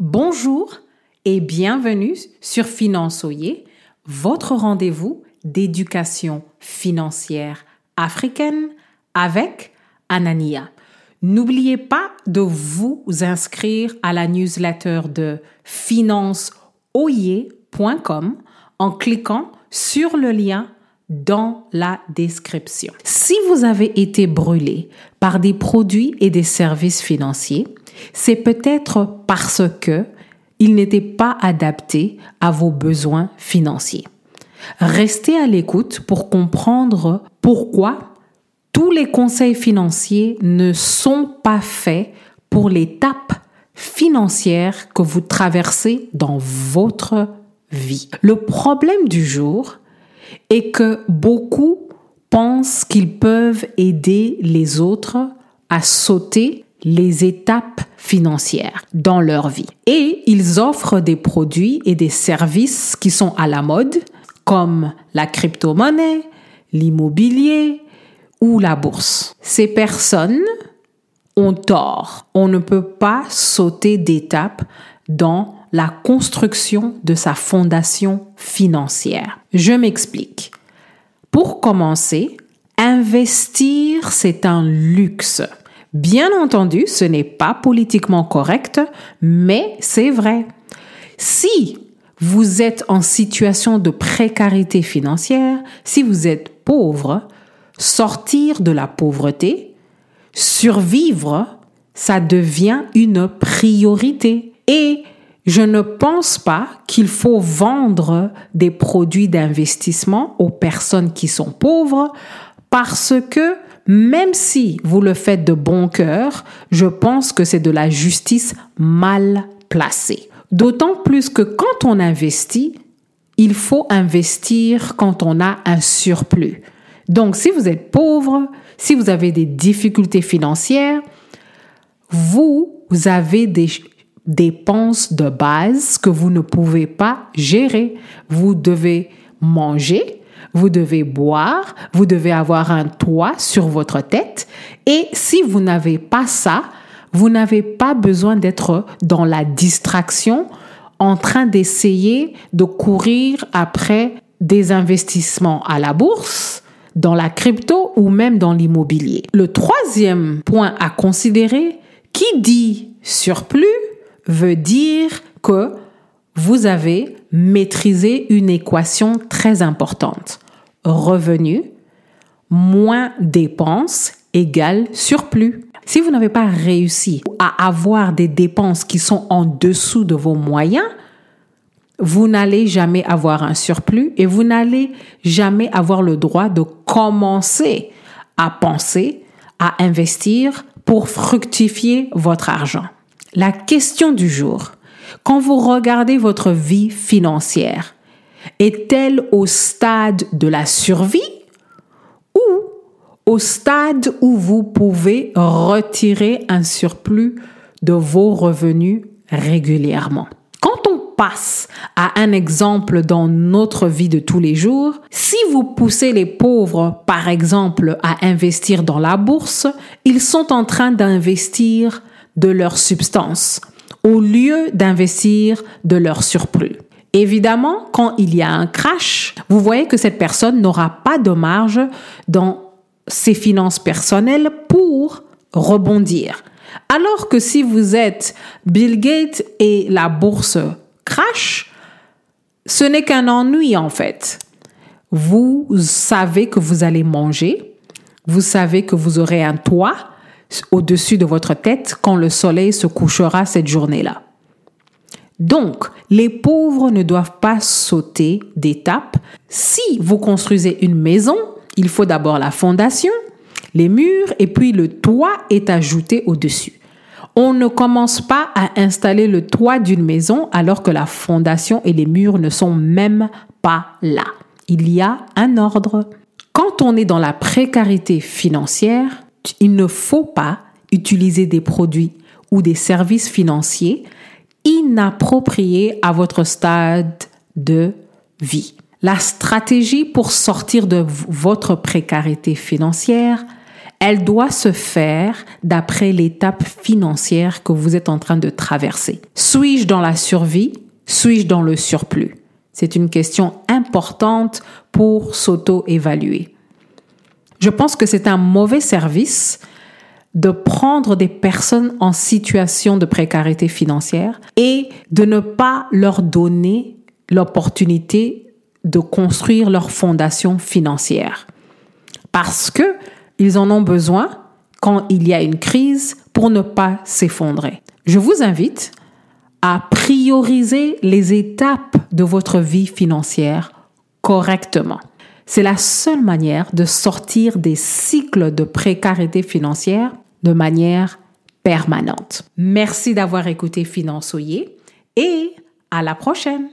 Bonjour et bienvenue sur Finançoyer, votre rendez-vous d'éducation financière africaine avec Anania. N'oubliez pas de vous inscrire à la newsletter de financeoyer.com en cliquant sur le lien dans la description. Si vous avez été brûlé par des produits et des services financiers, c'est peut-être parce que ils n'étaient pas adaptés à vos besoins financiers. Restez à l'écoute pour comprendre pourquoi tous les conseils financiers ne sont pas faits pour l'étape financière que vous traversez dans votre vie. Le problème du jour est que beaucoup pensent qu'ils peuvent aider les autres à sauter les étapes financières dans leur vie. Et ils offrent des produits et des services qui sont à la mode, comme la crypto-monnaie, l'immobilier ou la bourse. Ces personnes ont tort. On ne peut pas sauter d'étapes dans la construction de sa fondation financière. Je m'explique. Pour commencer, investir, c'est un luxe. Bien entendu, ce n'est pas politiquement correct, mais c'est vrai. Si vous êtes en situation de précarité financière, si vous êtes pauvre, sortir de la pauvreté, survivre, ça devient une priorité. Et je ne pense pas qu'il faut vendre des produits d'investissement aux personnes qui sont pauvres parce que même si vous le faites de bon cœur, je pense que c'est de la justice mal placée. D'autant plus que quand on investit, il faut investir quand on a un surplus. Donc, si vous êtes pauvre, si vous avez des difficultés financières, vous, vous avez des dépenses de base que vous ne pouvez pas gérer. Vous devez manger, vous devez boire, vous devez avoir un toit sur votre tête. Et si vous n'avez pas ça, vous n'avez pas besoin d'être dans la distraction en train d'essayer de courir après des investissements à la bourse, dans la crypto ou même dans l'immobilier. Le troisième point à considérer, qui dit surplus veut dire que vous avez maîtrisé une équation très importante. Revenu moins dépenses égale surplus. Si vous n'avez pas réussi à avoir des dépenses qui sont en dessous de vos moyens, vous n'allez jamais avoir un surplus et vous n'allez jamais avoir le droit de commencer à penser, à investir pour fructifier votre argent. La question du jour, quand vous regardez votre vie financière, est-elle au stade de la survie ou au stade où vous pouvez retirer un surplus de vos revenus régulièrement? Quand on passe à un exemple dans notre vie de tous les jours, si vous poussez les pauvres, par exemple, à investir dans la bourse, ils sont en train d'investir de leur substance au lieu d'investir de leur surplus. Évidemment, quand il y a un crash, vous voyez que cette personne n'aura pas de marge dans ses finances personnelles pour rebondir. Alors que si vous êtes Bill Gates et la bourse crash, ce n'est qu'un ennui en fait. Vous savez que vous allez manger, vous savez que vous aurez un toit, au-dessus de votre tête quand le soleil se couchera cette journée-là. Donc, les pauvres ne doivent pas sauter d'étapes. Si vous construisez une maison, il faut d'abord la fondation, les murs et puis le toit est ajouté au-dessus. On ne commence pas à installer le toit d'une maison alors que la fondation et les murs ne sont même pas là. Il y a un ordre. Quand on est dans la précarité financière, il ne faut pas utiliser des produits ou des services financiers inappropriés à votre stade de vie. La stratégie pour sortir de votre précarité financière elle doit se faire d'après l'étape financière que vous êtes en train de traverser. Suis-je dans la survie? Suis-je dans le surplus? C'est une question importante pour s'auto-évaluer. Je pense que c'est un mauvais service de prendre des personnes en situation de précarité financière et de ne pas leur donner l'opportunité de construire leur fondation financière. Parce que ils en ont besoin quand il y a une crise pour ne pas s'effondrer. Je vous invite à prioriser les étapes de votre vie financière correctement. C'est la seule manière de sortir des cycles de précarité financière de manière permanente. Merci d'avoir écouté Finançoyer et à la prochaine.